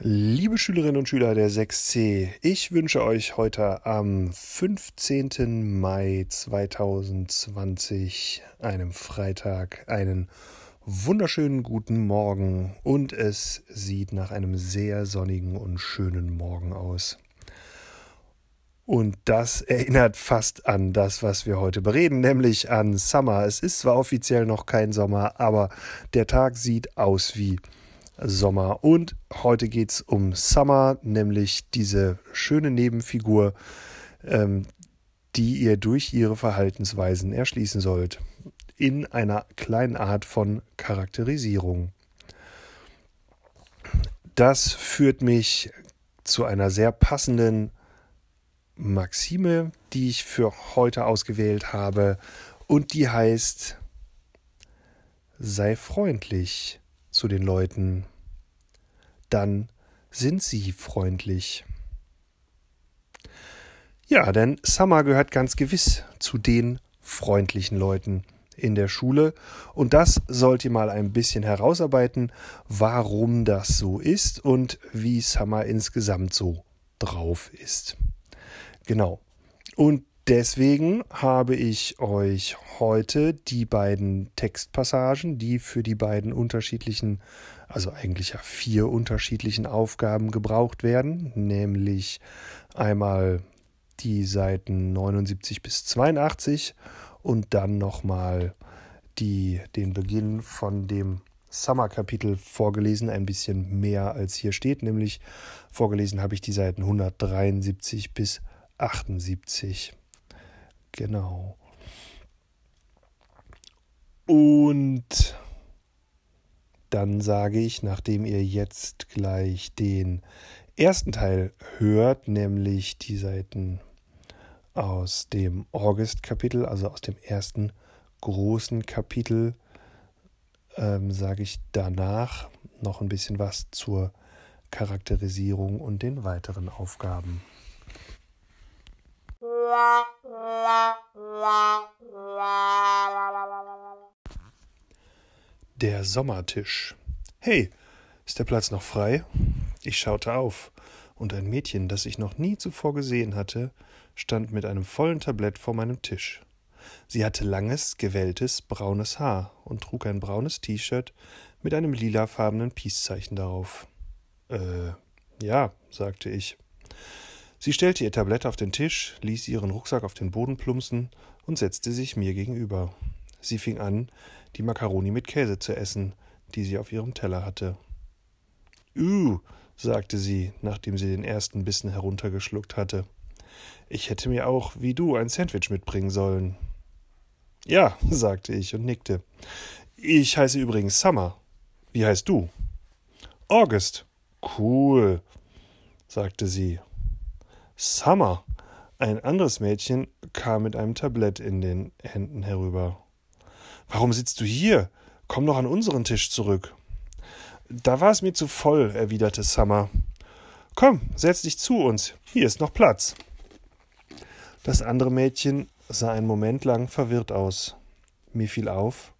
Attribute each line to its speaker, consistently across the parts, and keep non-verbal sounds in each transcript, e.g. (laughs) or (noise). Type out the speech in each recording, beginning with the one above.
Speaker 1: Liebe Schülerinnen und Schüler der 6c, ich wünsche euch heute am 15. Mai 2020, einem Freitag, einen wunderschönen guten Morgen und es sieht nach einem sehr sonnigen und schönen Morgen aus. Und das erinnert fast an das, was wir heute bereden, nämlich an Summer. Es ist zwar offiziell noch kein Sommer, aber der Tag sieht aus wie Sommer. Und heute geht es um Summer, nämlich diese schöne Nebenfigur, ähm, die ihr durch ihre Verhaltensweisen erschließen sollt. In einer kleinen Art von Charakterisierung. Das führt mich zu einer sehr passenden Maxime, die ich für heute ausgewählt habe. Und die heißt, sei freundlich zu den Leuten, dann sind sie freundlich. Ja, denn Summer gehört ganz gewiss zu den freundlichen Leuten in der Schule und das sollt ihr mal ein bisschen herausarbeiten, warum das so ist und wie Summer insgesamt so drauf ist. Genau. Und Deswegen habe ich euch heute die beiden Textpassagen, die für die beiden unterschiedlichen, also eigentlich ja vier unterschiedlichen Aufgaben gebraucht werden, nämlich einmal die Seiten 79 bis 82 und dann nochmal die, den Beginn von dem Summer-Kapitel vorgelesen, ein bisschen mehr als hier steht, nämlich vorgelesen habe ich die Seiten 173 bis 78. Genau. Und dann sage ich, nachdem ihr jetzt gleich den ersten Teil hört, nämlich die Seiten aus dem August-Kapitel, also aus dem ersten großen Kapitel, ähm, sage ich danach noch ein bisschen was zur Charakterisierung und den weiteren Aufgaben. Der Sommertisch. Hey, ist der Platz noch frei? Ich schaute auf, und ein Mädchen, das ich noch nie zuvor gesehen hatte, stand mit einem vollen Tablett vor meinem Tisch. Sie hatte langes, gewelltes, braunes Haar und trug ein braunes T-Shirt mit einem lilafarbenen Peace-Zeichen darauf. Äh, ja, sagte ich. Sie stellte ihr Tablett auf den Tisch, ließ ihren Rucksack auf den Boden plumpsen und setzte sich mir gegenüber. Sie fing an, die Makaroni mit Käse zu essen, die sie auf ihrem Teller hatte. Uh, sagte sie, nachdem sie den ersten Bissen heruntergeschluckt hatte. Ich hätte mir auch, wie du, ein Sandwich mitbringen sollen. Ja, sagte ich und nickte. Ich heiße übrigens Summer. Wie heißt du? August. Cool, sagte sie Summer. Ein anderes Mädchen kam mit einem Tablett in den Händen herüber. Warum sitzt du hier? Komm doch an unseren Tisch zurück. Da war es mir zu voll, erwiderte Summer. Komm, setz dich zu uns. Hier ist noch Platz. Das andere Mädchen sah einen Moment lang verwirrt aus. Mir fiel auf,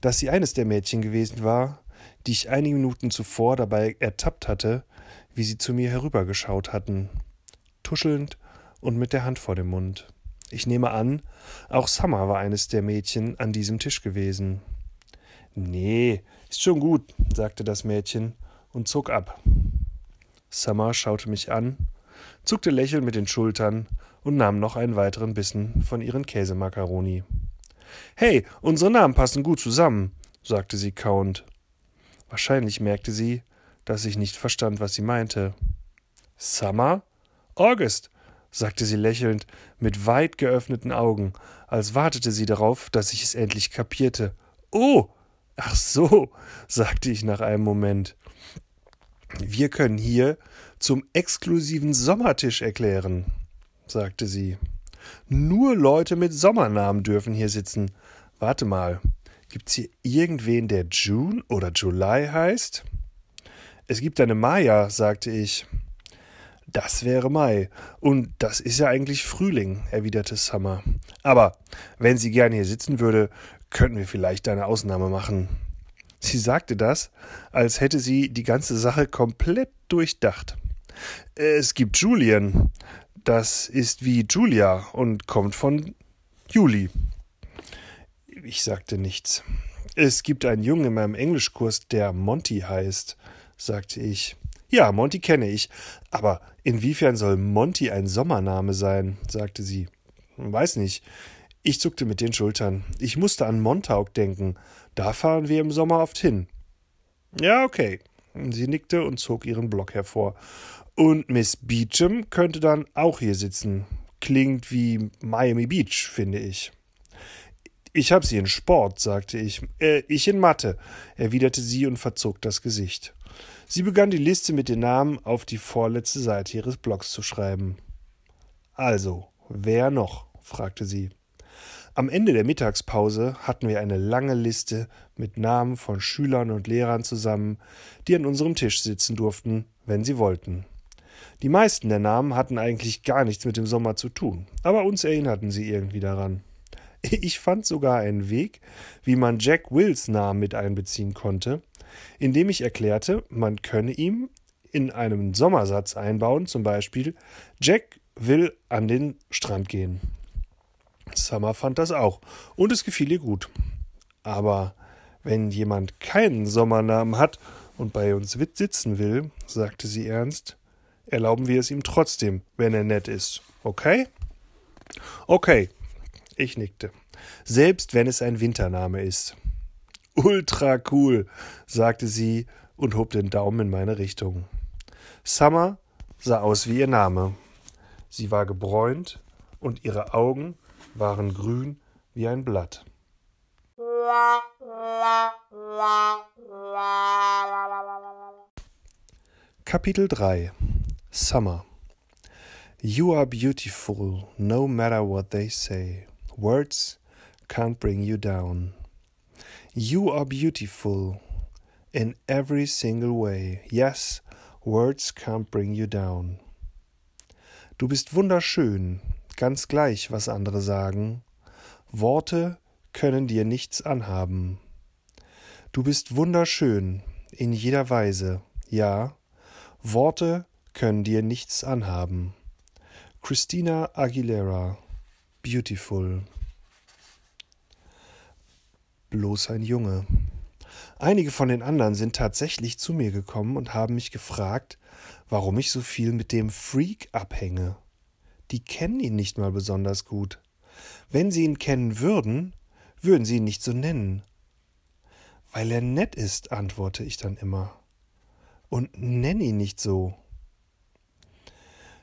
Speaker 1: dass sie eines der Mädchen gewesen war, die ich einige Minuten zuvor dabei ertappt hatte, wie sie zu mir herübergeschaut hatten tuschelnd und mit der Hand vor dem Mund. Ich nehme an, auch Summer war eines der Mädchen an diesem Tisch gewesen. Nee, ist schon gut, sagte das Mädchen und zog ab. Summer schaute mich an, zuckte lächelnd mit den Schultern und nahm noch einen weiteren Bissen von ihren Käsemakaroni. Hey, unsere Namen passen gut zusammen, sagte sie kauend. Wahrscheinlich merkte sie, dass ich nicht verstand, was sie meinte. Summer? August, sagte sie lächelnd, mit weit geöffneten Augen, als wartete sie darauf, dass ich es endlich kapierte. Oh, ach so, (laughs) sagte ich nach einem Moment. Wir können hier zum exklusiven Sommertisch erklären, sagte sie. Nur Leute mit Sommernamen dürfen hier sitzen. Warte mal, gibt's hier irgendwen, der June oder July heißt? Es gibt eine Maya, sagte ich. Das wäre Mai. Und das ist ja eigentlich Frühling, erwiderte Summer. Aber wenn sie gern hier sitzen würde, könnten wir vielleicht eine Ausnahme machen. Sie sagte das, als hätte sie die ganze Sache komplett durchdacht. Es gibt Julian. Das ist wie Julia und kommt von Juli. Ich sagte nichts. Es gibt einen Jungen in meinem Englischkurs, der Monty heißt, sagte ich. Ja, Monty kenne ich. Aber inwiefern soll Monty ein Sommername sein? sagte sie. Weiß nicht. Ich zuckte mit den Schultern. Ich musste an Montauk denken. Da fahren wir im Sommer oft hin. Ja, okay. Sie nickte und zog ihren Block hervor. Und Miss Beecham könnte dann auch hier sitzen. Klingt wie Miami Beach, finde ich. Ich hab sie in Sport, sagte ich. Äh, ich in Mathe, erwiderte sie und verzog das Gesicht. Sie begann die Liste mit den Namen auf die vorletzte Seite ihres Blocks zu schreiben. Also, wer noch? fragte sie. Am Ende der Mittagspause hatten wir eine lange Liste mit Namen von Schülern und Lehrern zusammen, die an unserem Tisch sitzen durften, wenn sie wollten. Die meisten der Namen hatten eigentlich gar nichts mit dem Sommer zu tun, aber uns erinnerten sie irgendwie daran. Ich fand sogar einen Weg, wie man Jack Wills Namen mit einbeziehen konnte, indem ich erklärte, man könne ihm in einem Sommersatz einbauen, zum Beispiel Jack will an den Strand gehen. Summer fand das auch und es gefiel ihr gut. Aber wenn jemand keinen Sommernamen hat und bei uns sitzen will, sagte sie ernst, erlauben wir es ihm trotzdem, wenn er nett ist. Okay? Okay. Ich nickte. Selbst wenn es ein Wintername ist. Ultra cool, sagte sie und hob den Daumen in meine Richtung. Summer sah aus wie ihr Name. Sie war gebräunt und ihre Augen waren grün wie ein Blatt. Kapitel 3 Summer You are beautiful no matter what they say. Words can't bring you down. You are beautiful in every single way. Yes, words can't bring you down. Du bist wunderschön, ganz gleich, was andere sagen. Worte können dir nichts anhaben. Du bist wunderschön in jeder Weise. Ja, Worte können dir nichts anhaben. Christina Aguilera Beautiful bloß ein Junge. Einige von den anderen sind tatsächlich zu mir gekommen und haben mich gefragt, warum ich so viel mit dem Freak abhänge. Die kennen ihn nicht mal besonders gut. Wenn sie ihn kennen würden, würden sie ihn nicht so nennen. Weil er nett ist, antworte ich dann immer. Und nenn ihn nicht so.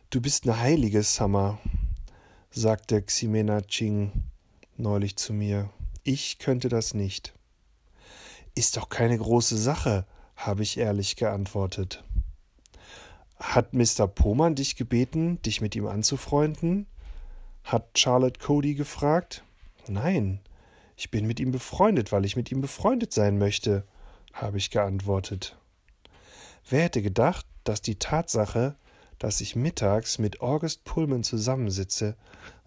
Speaker 1: Du bist eine heilige, Summer, sagte Ximena Ching neulich zu mir. Ich könnte das nicht. Ist doch keine große Sache, habe ich ehrlich geantwortet. Hat Mr. Pohmann dich gebeten, dich mit ihm anzufreunden? hat Charlotte Cody gefragt. Nein, ich bin mit ihm befreundet, weil ich mit ihm befreundet sein möchte, habe ich geantwortet. Wer hätte gedacht, dass die Tatsache, dass ich mittags mit August Pullman zusammensitze,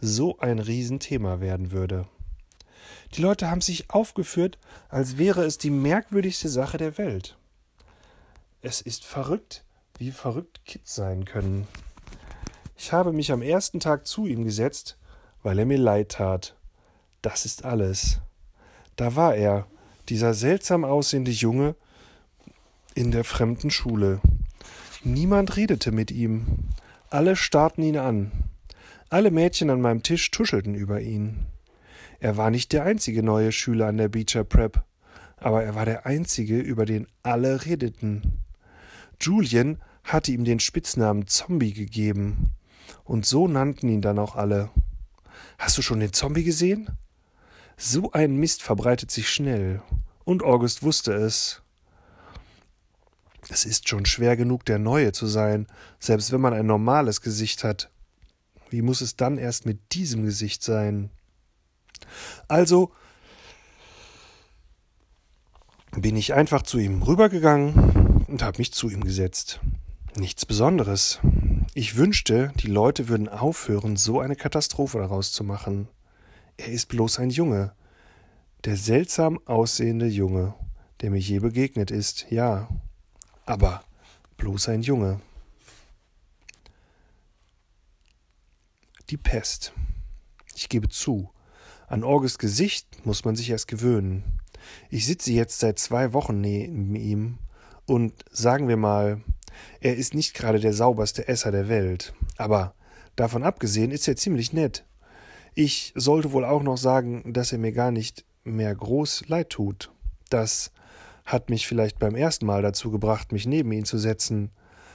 Speaker 1: so ein Riesenthema werden würde. Die Leute haben sich aufgeführt, als wäre es die merkwürdigste Sache der Welt. Es ist verrückt, wie verrückt Kids sein können. Ich habe mich am ersten Tag zu ihm gesetzt, weil er mir leid tat. Das ist alles. Da war er, dieser seltsam aussehende Junge in der fremden Schule. Niemand redete mit ihm. Alle starrten ihn an. Alle Mädchen an meinem Tisch tuschelten über ihn. Er war nicht der einzige neue Schüler an der Beecher Prep, aber er war der einzige, über den alle redeten. Julian hatte ihm den Spitznamen Zombie gegeben, und so nannten ihn dann auch alle. Hast du schon den Zombie gesehen? So ein Mist verbreitet sich schnell, und August wusste es. Es ist schon schwer genug, der Neue zu sein, selbst wenn man ein normales Gesicht hat. Wie muss es dann erst mit diesem Gesicht sein? Also bin ich einfach zu ihm rübergegangen und habe mich zu ihm gesetzt. Nichts Besonderes. Ich wünschte, die Leute würden aufhören, so eine Katastrophe daraus zu machen. Er ist bloß ein Junge. Der seltsam aussehende Junge, der mir je begegnet ist, ja. Aber bloß ein Junge. Die Pest. Ich gebe zu, an Orges Gesicht muss man sich erst gewöhnen. Ich sitze jetzt seit zwei Wochen neben ihm und sagen wir mal, er ist nicht gerade der sauberste Esser der Welt, aber davon abgesehen ist er ziemlich nett. Ich sollte wohl auch noch sagen, dass er mir gar nicht mehr groß leid tut. Das hat mich vielleicht beim ersten Mal dazu gebracht, mich neben ihn zu setzen,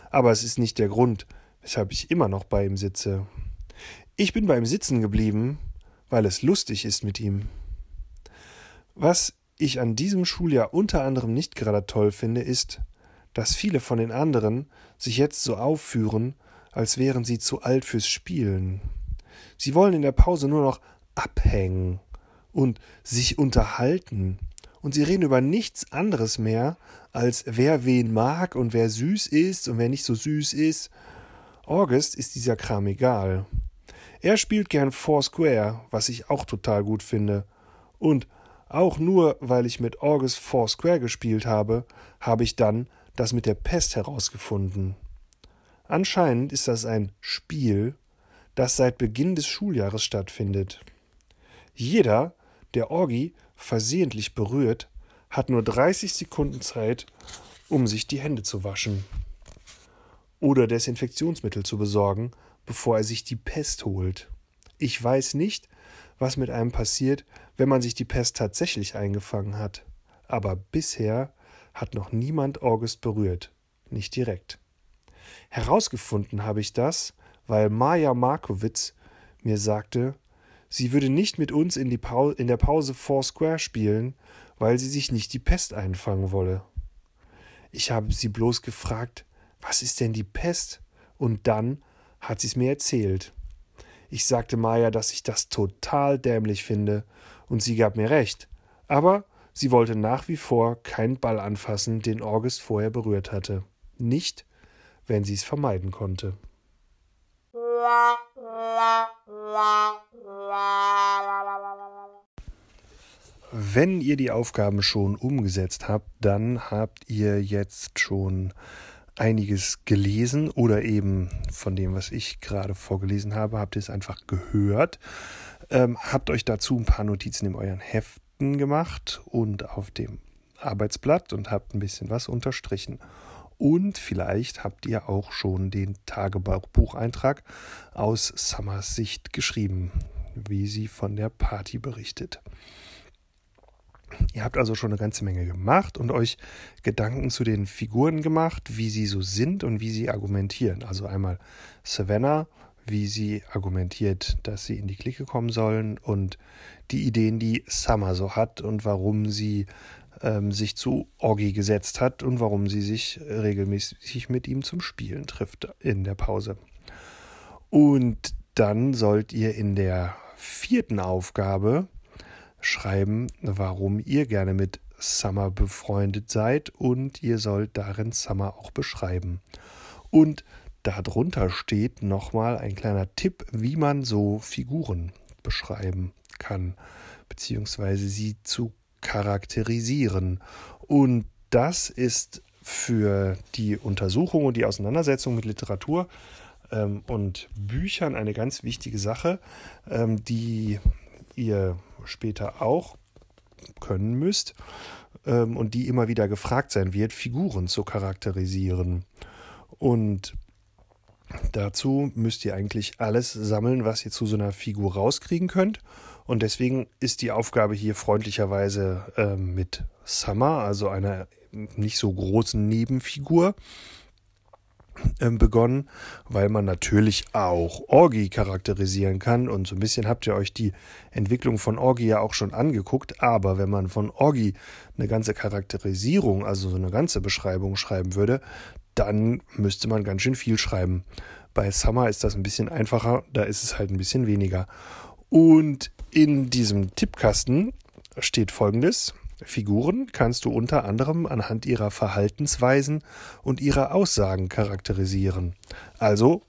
Speaker 1: aber es ist nicht der Grund, weshalb ich immer noch bei ihm sitze. Ich bin bei ihm sitzen geblieben, weil es lustig ist mit ihm. Was ich an diesem Schuljahr unter anderem nicht gerade toll finde, ist, dass viele von den anderen sich jetzt so aufführen, als wären sie zu alt fürs Spielen. Sie wollen in der Pause nur noch abhängen und sich unterhalten, und sie reden über nichts anderes mehr, als wer wen mag und wer süß ist und wer nicht so süß ist. August ist dieser Kram egal. Er spielt gern Foursquare, was ich auch total gut finde. Und auch nur, weil ich mit August Foursquare gespielt habe, habe ich dann das mit der Pest herausgefunden. Anscheinend ist das ein Spiel, das seit Beginn des Schuljahres stattfindet. Jeder, der Orgi versehentlich berührt, hat nur 30 Sekunden Zeit, um sich die Hände zu waschen oder Desinfektionsmittel zu besorgen, bevor er sich die Pest holt. Ich weiß nicht, was mit einem passiert, wenn man sich die Pest tatsächlich eingefangen hat, aber bisher hat noch niemand August berührt, nicht direkt. Herausgefunden habe ich das, weil Maja Markowitz mir sagte, sie würde nicht mit uns in, in der Pause Foursquare spielen, weil sie sich nicht die Pest einfangen wolle. Ich habe sie bloß gefragt, was ist denn die Pest? Und dann hat sie es mir erzählt. Ich sagte Maya, dass ich das total dämlich finde, und sie gab mir recht. Aber sie wollte nach wie vor keinen Ball anfassen, den August vorher berührt hatte. Nicht, wenn sie es vermeiden konnte. Wenn ihr die Aufgaben schon umgesetzt habt, dann habt ihr jetzt schon einiges gelesen oder eben von dem, was ich gerade vorgelesen habe, habt ihr es einfach gehört. Ähm, habt euch dazu ein paar Notizen in euren Heften gemacht und auf dem Arbeitsblatt und habt ein bisschen was unterstrichen. Und vielleicht habt ihr auch schon den Tagebucheintrag aus Summers Sicht geschrieben, wie sie von der Party berichtet. Ihr habt also schon eine ganze Menge gemacht und euch Gedanken zu den Figuren gemacht, wie sie so sind und wie sie argumentieren. Also einmal Savannah, wie sie argumentiert, dass sie in die Clique kommen sollen und die Ideen, die Summer so hat und warum sie ähm, sich zu Orgi gesetzt hat und warum sie sich regelmäßig mit ihm zum Spielen trifft in der Pause. Und dann sollt ihr in der vierten Aufgabe schreiben, warum ihr gerne mit Summer befreundet seid und ihr sollt darin Summer auch beschreiben. Und darunter steht nochmal ein kleiner Tipp, wie man so Figuren beschreiben kann, beziehungsweise sie zu charakterisieren. Und das ist für die Untersuchung und die Auseinandersetzung mit Literatur ähm, und Büchern eine ganz wichtige Sache, ähm, die ihr später auch können müsst ähm, und die immer wieder gefragt sein wird, Figuren zu charakterisieren. Und dazu müsst ihr eigentlich alles sammeln, was ihr zu so einer Figur rauskriegen könnt. Und deswegen ist die Aufgabe hier freundlicherweise äh, mit Summer, also einer nicht so großen Nebenfigur, begonnen, weil man natürlich auch Orgi charakterisieren kann. Und so ein bisschen habt ihr euch die Entwicklung von Orgi ja auch schon angeguckt. Aber wenn man von Orgi eine ganze Charakterisierung, also so eine ganze Beschreibung schreiben würde, dann müsste man ganz schön viel schreiben. Bei Summer ist das ein bisschen einfacher, da ist es halt ein bisschen weniger. Und in diesem Tippkasten steht folgendes. Figuren kannst du unter anderem anhand ihrer Verhaltensweisen und ihrer Aussagen charakterisieren. Also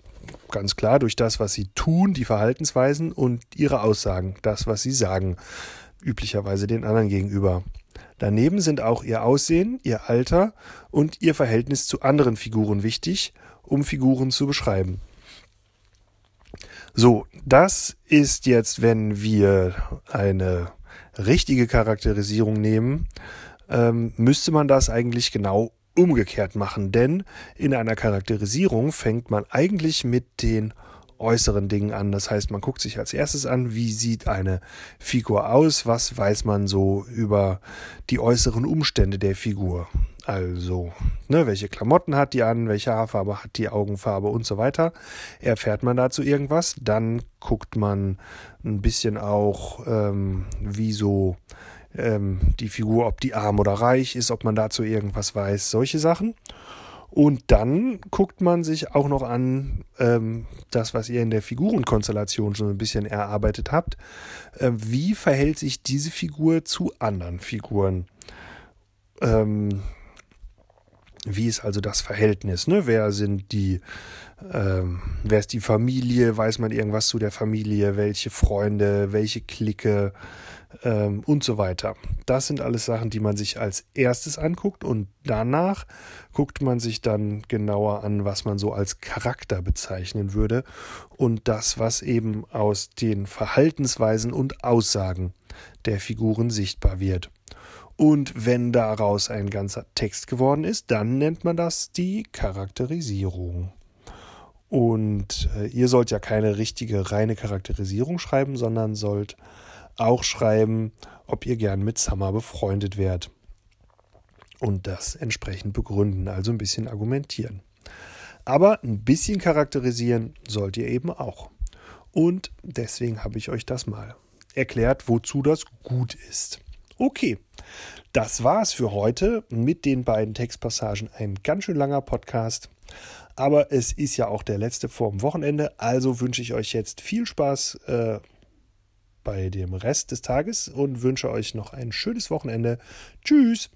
Speaker 1: ganz klar durch das, was sie tun, die Verhaltensweisen und ihre Aussagen, das, was sie sagen. üblicherweise den anderen gegenüber. Daneben sind auch ihr Aussehen, ihr Alter und ihr Verhältnis zu anderen Figuren wichtig, um Figuren zu beschreiben. So, das ist jetzt, wenn wir eine richtige Charakterisierung nehmen, ähm, müsste man das eigentlich genau umgekehrt machen. Denn in einer Charakterisierung fängt man eigentlich mit den äußeren Dingen an. Das heißt, man guckt sich als erstes an, wie sieht eine Figur aus, was weiß man so über die äußeren Umstände der Figur. Also, ne, welche Klamotten hat die an, welche Haarfarbe hat die Augenfarbe und so weiter. Erfährt man dazu irgendwas, dann guckt man ein bisschen auch, ähm, wie so ähm, die Figur, ob die arm oder reich ist, ob man dazu irgendwas weiß, solche Sachen. Und dann guckt man sich auch noch an, ähm, das, was ihr in der Figurenkonstellation schon ein bisschen erarbeitet habt. Äh, wie verhält sich diese Figur zu anderen Figuren? Ähm, wie ist also das Verhältnis? Ne? Wer sind die, ähm, wer ist die Familie? Weiß man irgendwas zu der Familie? Welche Freunde? Welche Clique? Ähm, und so weiter. Das sind alles Sachen, die man sich als erstes anguckt und danach guckt man sich dann genauer an, was man so als Charakter bezeichnen würde und das, was eben aus den Verhaltensweisen und Aussagen der Figuren sichtbar wird. Und wenn daraus ein ganzer Text geworden ist, dann nennt man das die Charakterisierung. Und äh, ihr sollt ja keine richtige reine Charakterisierung schreiben, sondern sollt auch schreiben, ob ihr gern mit Summer befreundet wärt. Und das entsprechend begründen, also ein bisschen argumentieren. Aber ein bisschen charakterisieren sollt ihr eben auch. Und deswegen habe ich euch das mal erklärt, wozu das gut ist. Okay, das war's für heute mit den beiden Textpassagen. Ein ganz schön langer Podcast. Aber es ist ja auch der letzte vorm Wochenende. Also wünsche ich euch jetzt viel Spaß äh, bei dem Rest des Tages und wünsche euch noch ein schönes Wochenende. Tschüss!